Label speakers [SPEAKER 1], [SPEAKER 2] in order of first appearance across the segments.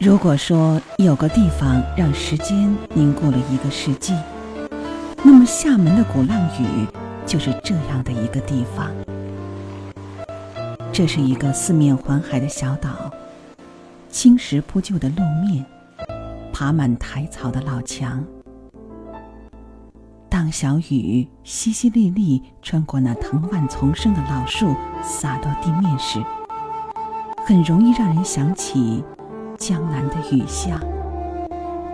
[SPEAKER 1] 如果说有个地方让时间凝固了一个世纪，那么厦门的鼓浪屿就是这样的一个地方。这是一个四面环海的小岛，青石铺就的路面，爬满苔草的老墙。当小雨淅淅沥沥穿过那藤蔓丛生的老树，洒到地面时，很容易让人想起江南的雨巷，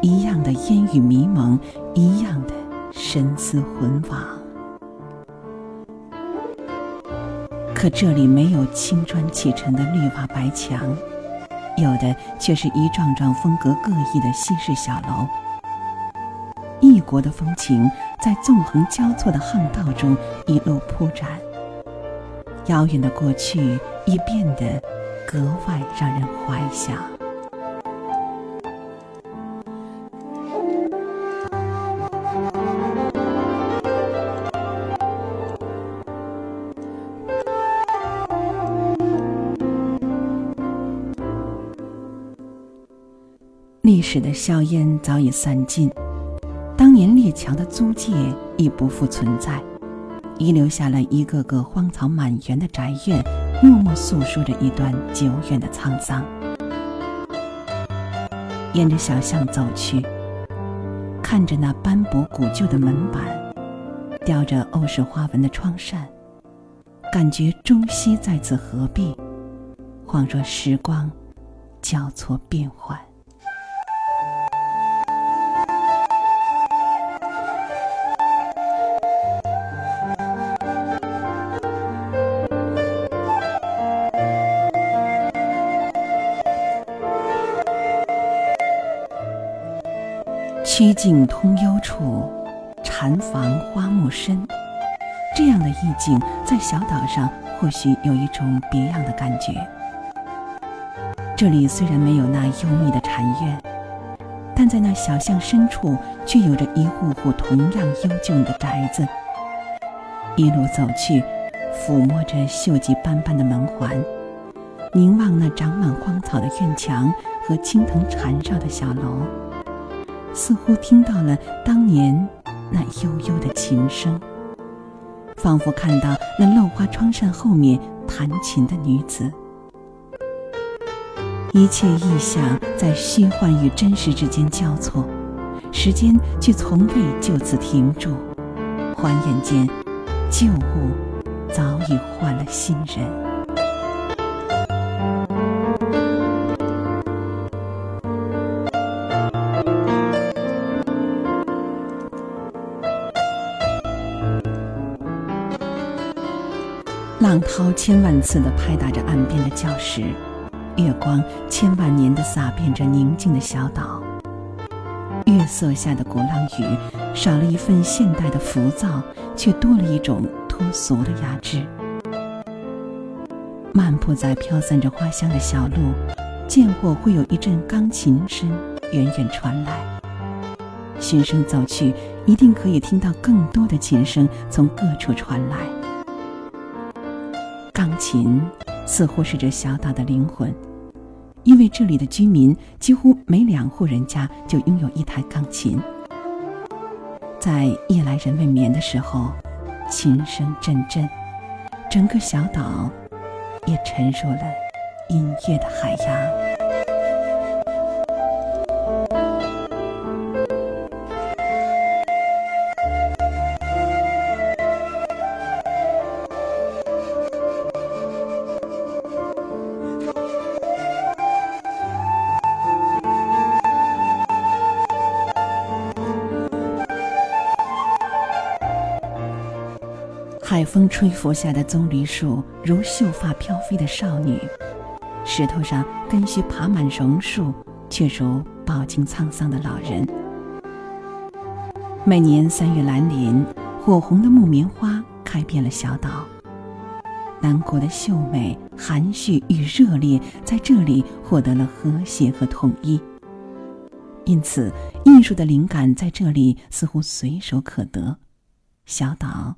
[SPEAKER 1] 一样的烟雨迷蒙，一样的神思魂往。可这里没有青砖砌成的绿瓦白墙，有的却是一幢幢风格各异的西式小楼。异国的风情在纵横交错的巷道中一路铺展，遥远的过去也变得格外让人怀想。历史的硝烟早已散尽。当年列强的租界已不复存在，遗留下了一个个荒草满园的宅院，默默诉说着一段久远的沧桑。沿着小巷走去，看着那斑驳古旧的门板，雕着欧式花纹的窗扇，感觉中西在此合璧，恍若时光交错变换。曲径通幽处，禅房花木深。这样的意境，在小岛上或许有一种别样的感觉。这里虽然没有那幽密的禅院，但在那小巷深处，却有着一户户同样幽静的宅子。一路走去，抚摸着锈迹斑斑的门环，凝望那长满荒草的院墙和青藤缠绕的小楼。似乎听到了当年那悠悠的琴声，仿佛看到那漏花窗扇后面弹琴的女子。一切意象在虚幻与真实之间交错，时间却从未就此停住。转眼间，旧物早已换了新人。浪涛千万次地拍打着岸边的礁石，月光千万年地洒遍着宁静的小岛。月色下的鼓浪屿，少了一份现代的浮躁，却多了一种脱俗的雅致。漫步在飘散着花香的小路，见或会有一阵钢琴声远远传来。循声走去，一定可以听到更多的琴声从各处传来。钢琴似乎是这小岛的灵魂，因为这里的居民几乎每两户人家就拥有一台钢琴。在夜来人未眠的时候，琴声阵阵，整个小岛也沉入了音乐的海洋。海风吹拂下的棕榈树，如秀发飘飞的少女；石头上根须爬满榕树，却如饱经沧桑的老人。每年三月兰林，火红的木棉花开遍了小岛。南国的秀美、含蓄与热烈，在这里获得了和谐和统一。因此，艺术的灵感在这里似乎随手可得。小岛。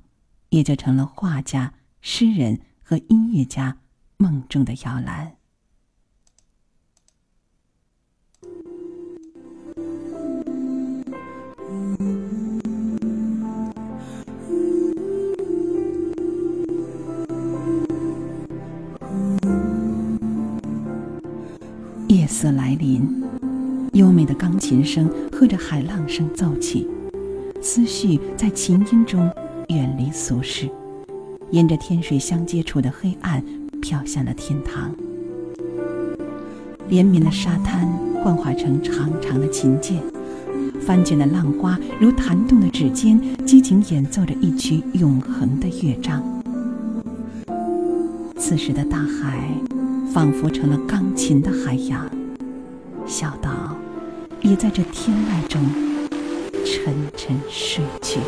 [SPEAKER 1] 也就成了画家诗人和音乐家梦中的摇篮。夜色来临优美的钢琴声和着海浪声奏起思绪在琴音中远离俗世，沿着天水相接处的黑暗飘向了天堂。连绵的沙滩幻化成长长的琴键，翻卷的浪花如弹动的指尖，激情演奏着一曲永恒的乐章。此时的大海，仿佛成了钢琴的海洋，小岛也在这天籁中沉沉睡去。